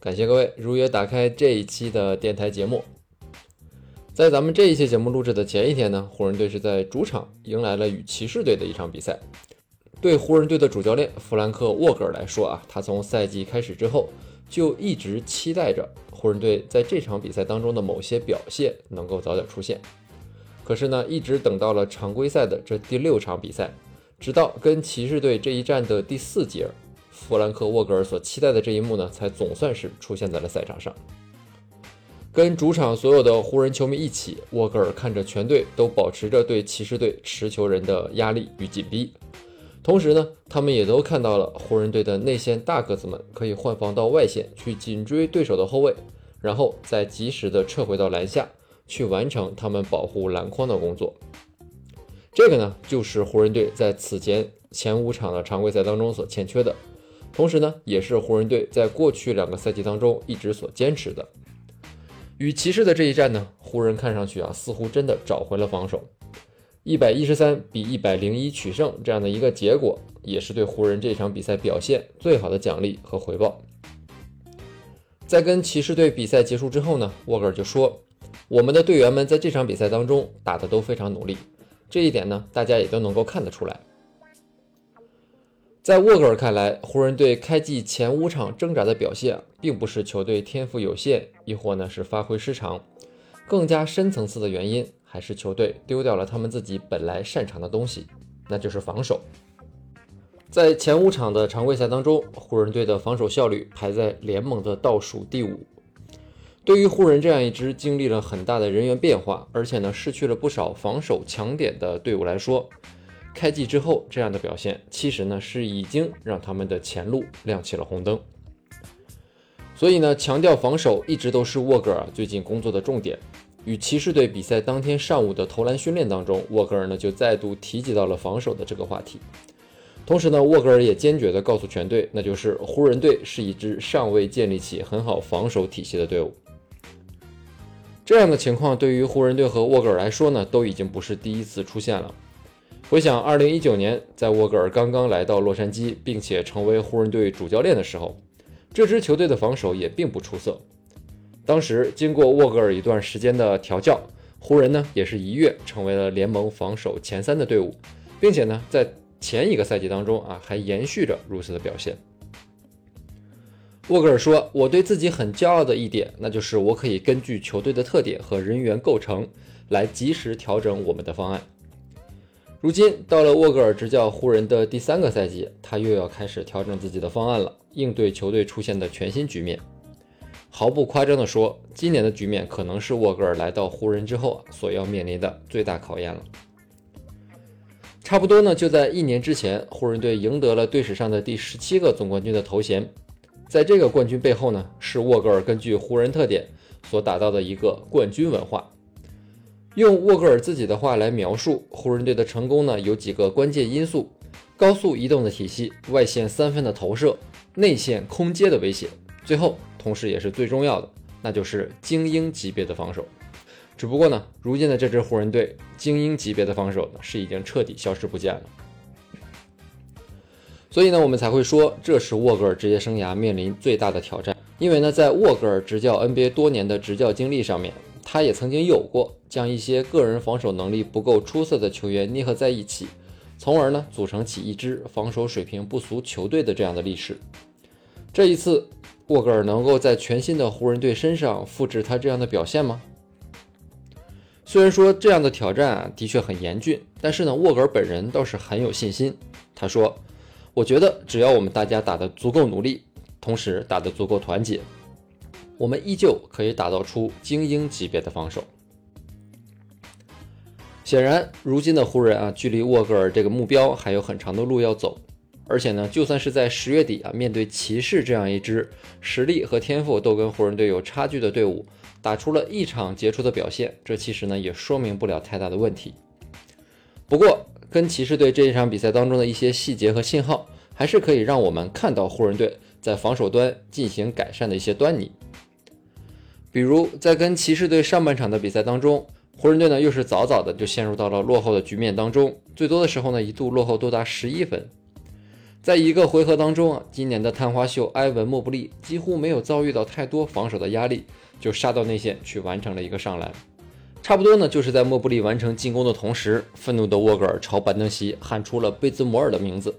感谢各位如约打开这一期的电台节目。在咱们这一期节目录制的前一天呢，湖人队是在主场迎来了与骑士队的一场比赛。对湖人队的主教练弗兰克·沃格尔来说啊，他从赛季开始之后就一直期待着湖人队在这场比赛当中的某些表现能够早点出现。可是呢，一直等到了常规赛的这第六场比赛，直到跟骑士队这一战的第四节。弗兰克·沃格尔所期待的这一幕呢，才总算是出现在了赛场上。跟主场所有的湖人球迷一起，沃格尔看着全队都保持着对骑士队持球人的压力与紧逼，同时呢，他们也都看到了湖人队的内线大个子们可以换防到外线去紧追对手的后卫，然后再及时的撤回到篮下去完成他们保护篮筐的工作。这个呢，就是湖人队在此前前五场的常规赛当中所欠缺的。同时呢，也是湖人队在过去两个赛季当中一直所坚持的。与骑士的这一战呢，湖人看上去啊，似乎真的找回了防守，一百一十三比一百零一取胜这样的一个结果，也是对湖人这场比赛表现最好的奖励和回报。在跟骑士队比赛结束之后呢，沃格尔就说：“我们的队员们在这场比赛当中打得都非常努力，这一点呢，大家也都能够看得出来。”在沃格尔看来，湖人队开季前五场挣扎的表现，并不是球队天赋有限，亦或呢是发挥失常，更加深层次的原因，还是球队丢掉了他们自己本来擅长的东西，那就是防守。在前五场的常规赛当中，湖人队的防守效率排在联盟的倒数第五。对于湖人这样一支经历了很大的人员变化，而且呢失去了不少防守强点的队伍来说，开季之后这样的表现，其实呢是已经让他们的前路亮起了红灯。所以呢，强调防守一直都是沃格尔最近工作的重点。与骑士队比赛当天上午的投篮训练当中，沃格尔呢就再度提及到了防守的这个话题。同时呢，沃格尔也坚决地告诉全队，那就是湖人队是一支尚未建立起很好防守体系的队伍。这样的情况对于湖人队和沃格尔来说呢，都已经不是第一次出现了。回想二零一九年，在沃格尔刚刚来到洛杉矶，并且成为湖人队主教练的时候，这支球队的防守也并不出色。当时经过沃格尔一段时间的调教，湖人呢也是一跃成为了联盟防守前三的队伍，并且呢在前一个赛季当中啊还延续着如此的表现。沃格尔说：“我对自己很骄傲的一点，那就是我可以根据球队的特点和人员构成来及时调整我们的方案。”如今到了沃格尔执教湖人的第三个赛季，他又要开始调整自己的方案了，应对球队出现的全新局面。毫不夸张地说，今年的局面可能是沃格尔来到湖人之后所要面临的最大考验了。差不多呢，就在一年之前，湖人队赢得了队史上的第十七个总冠军的头衔。在这个冠军背后呢，是沃格尔根据湖人特点所打造的一个冠军文化。用沃格尔自己的话来描述湖人队的成功呢，有几个关键因素：高速移动的体系、外线三分的投射、内线空接的威胁，最后同时也是最重要的，那就是精英级别的防守。只不过呢，如今的这支湖人队精英级别的防守呢，是已经彻底消失不见了。所以呢，我们才会说这是沃格尔职业生涯面临最大的挑战，因为呢，在沃格尔执教 NBA 多年的执教经历上面。他也曾经有过将一些个人防守能力不够出色的球员捏合在一起，从而呢组成起一支防守水平不俗球队的这样的历史。这一次，沃格尔能够在全新的湖人队身上复制他这样的表现吗？虽然说这样的挑战啊的确很严峻，但是呢，沃格尔本人倒是很有信心。他说：“我觉得只要我们大家打得足够努力，同时打得足够团结。”我们依旧可以打造出精英级别的防守。显然，如今的湖人啊，距离沃格尔这个目标还有很长的路要走。而且呢，就算是在十月底啊，面对骑士这样一支实力和天赋都跟湖人队有差距的队伍，打出了一场杰出的表现，这其实呢也说明不了太大的问题。不过，跟骑士队这一场比赛当中的一些细节和信号，还是可以让我们看到湖人队在防守端进行改善的一些端倪。比如在跟骑士队上半场的比赛当中，湖人队呢又是早早的就陷入到了落后的局面当中，最多的时候呢一度落后多达十一分。在一个回合当中啊，今年的探花秀埃文·莫布利几乎没有遭遇到太多防守的压力，就杀到内线去完成了一个上篮。差不多呢，就是在莫布利完成进攻的同时，愤怒的沃格尔朝板凳席喊出了贝兹摩尔的名字，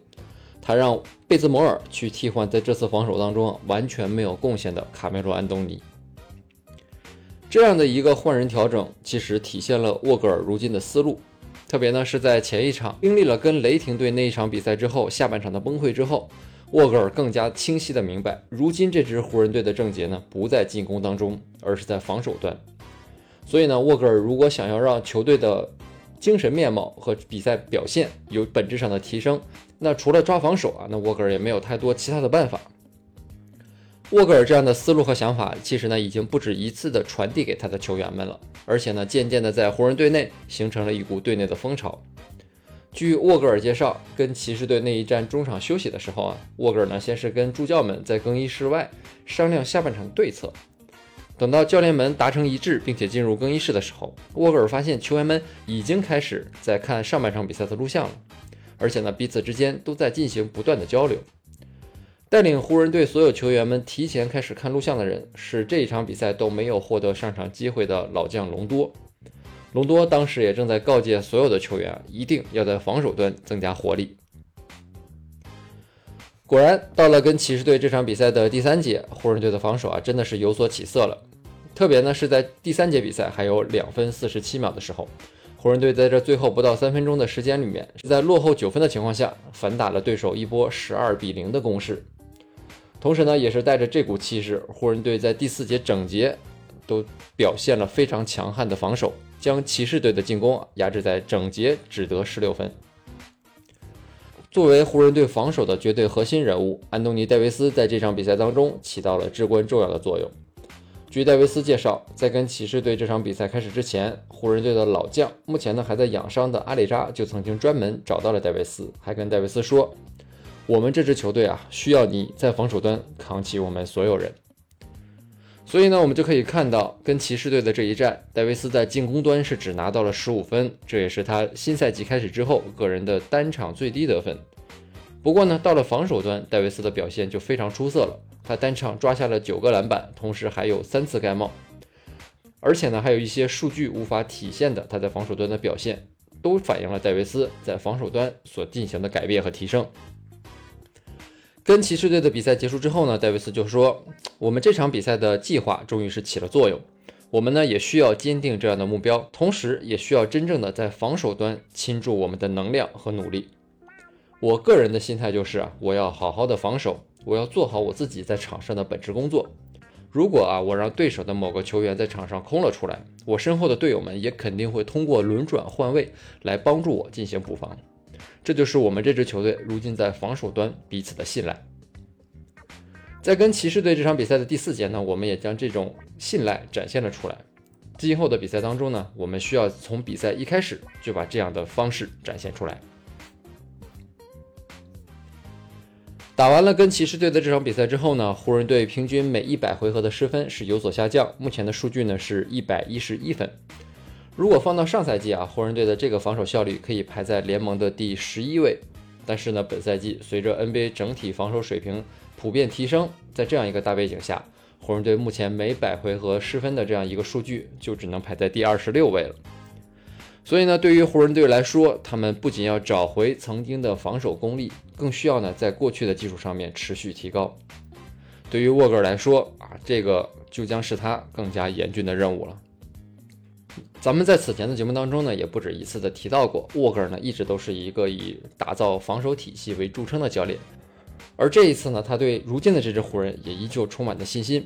他让贝兹摩尔去替换在这次防守当中完全没有贡献的卡梅罗·安东尼。这样的一个换人调整，其实体现了沃格尔如今的思路。特别呢，是在前一场经历了跟雷霆队那一场比赛之后，下半场的崩溃之后，沃格尔更加清晰的明白，如今这支湖人队的症结呢，不在进攻当中，而是在防守端。所以呢，沃格尔如果想要让球队的精神面貌和比赛表现有本质上的提升，那除了抓防守啊，那沃格尔也没有太多其他的办法。沃格尔这样的思路和想法，其实呢已经不止一次的传递给他的球员们了，而且呢渐渐的在湖人队内形成了一股队内的风潮。据沃格尔介绍，跟骑士队那一战中场休息的时候啊，沃格尔呢先是跟助教们在更衣室外商量下半场对策。等到教练们达成一致，并且进入更衣室的时候，沃格尔发现球员们已经开始在看上半场比赛的录像了，而且呢彼此之间都在进行不断的交流。带领湖人队所有球员们提前开始看录像的人是这一场比赛都没有获得上场机会的老将隆多。隆多当时也正在告诫所有的球员，一定要在防守端增加活力。果然，到了跟骑士队这场比赛的第三节，湖人队的防守啊真的是有所起色了。特别呢是在第三节比赛还有两分四十七秒的时候，湖人队在这最后不到三分钟的时间里面，是在落后九分的情况下反打了对手一波十二比零的攻势。同时呢，也是带着这股气势，湖人队在第四节整节都表现了非常强悍的防守，将骑士队的进攻压制在整节只得十六分。作为湖人队防守的绝对核心人物，安东尼·戴维斯在这场比赛当中起到了至关重要的作用。据戴维斯介绍，在跟骑士队这场比赛开始之前，湖人队的老将，目前呢还在养伤的阿里扎就曾经专门找到了戴维斯，还跟戴维斯说。我们这支球队啊，需要你在防守端扛起我们所有人。所以呢，我们就可以看到，跟骑士队的这一战，戴维斯在进攻端是只拿到了十五分，这也是他新赛季开始之后个人的单场最低得分。不过呢，到了防守端，戴维斯的表现就非常出色了，他单场抓下了九个篮板，同时还有三次盖帽，而且呢，还有一些数据无法体现的他在防守端的表现，都反映了戴维斯在防守端所进行的改变和提升。跟骑士队的比赛结束之后呢，戴维斯就说：“我们这场比赛的计划终于是起了作用。我们呢也需要坚定这样的目标，同时也需要真正的在防守端倾注我们的能量和努力。我个人的心态就是啊，我要好好的防守，我要做好我自己在场上的本职工作。如果啊我让对手的某个球员在场上空了出来，我身后的队友们也肯定会通过轮转换位来帮助我进行补防。”这就是我们这支球队如今在防守端彼此的信赖。在跟骑士队这场比赛的第四节呢，我们也将这种信赖展现了出来。今后的比赛当中呢，我们需要从比赛一开始就把这样的方式展现出来。打完了跟骑士队的这场比赛之后呢，湖人队平均每一百回合的失分是有所下降，目前的数据呢是一百一十一分。如果放到上赛季啊，湖人队的这个防守效率可以排在联盟的第十一位。但是呢，本赛季随着 NBA 整体防守水平普遍提升，在这样一个大背景下，湖人队目前每百回合失分的这样一个数据就只能排在第二十六位了。所以呢，对于湖人队来说，他们不仅要找回曾经的防守功力，更需要呢在过去的基础上面持续提高。对于沃格尔来说啊，这个就将是他更加严峻的任务了。咱们在此前的节目当中呢，也不止一次的提到过，沃格尔呢一直都是一个以打造防守体系为著称的教练，而这一次呢，他对如今的这支湖人也依旧充满了信心。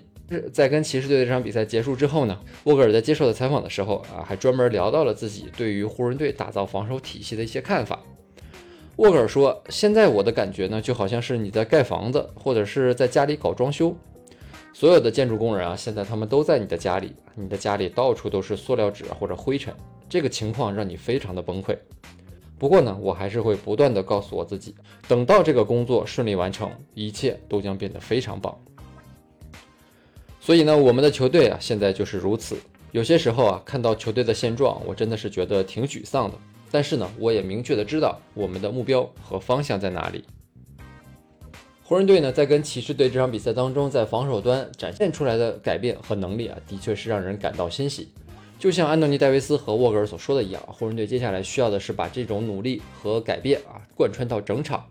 在跟骑士队的这场比赛结束之后呢，沃格尔在接受的采访的时候啊，还专门聊到了自己对于湖人队打造防守体系的一些看法。沃格尔说：“现在我的感觉呢，就好像是你在盖房子，或者是在家里搞装修。所有的建筑工人啊，现在他们都在你的家里，你的家里到处都是塑料纸或者灰尘，这个情况让你非常的崩溃。不过呢，我还是会不断的告诉我自己，等到这个工作顺利完成，一切都将变得非常棒。所以呢，我们的球队啊，现在就是如此。有些时候啊，看到球队的现状，我真的是觉得挺沮丧的。”但是呢，我也明确的知道我们的目标和方向在哪里。湖人队呢，在跟骑士队这场比赛当中，在防守端展现出来的改变和能力啊，的确是让人感到欣喜。就像安东尼·戴维斯和沃格尔所说的一样，湖人队接下来需要的是把这种努力和改变啊贯穿到整场。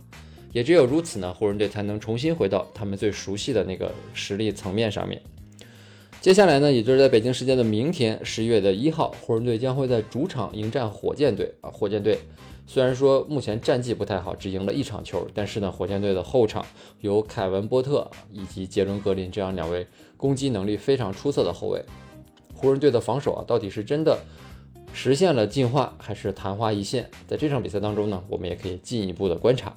也只有如此呢，湖人队才能重新回到他们最熟悉的那个实力层面上面。接下来呢，也就是在北京时间的明天，十一月的一号，湖人队将会在主场迎战火箭队啊。火箭队虽然说目前战绩不太好，只赢了一场球，但是呢，火箭队的后场有凯文波特以及杰伦格林这样两位攻击能力非常出色的后卫。湖人队的防守啊，到底是真的实现了进化，还是昙花一现？在这场比赛当中呢，我们也可以进一步的观察。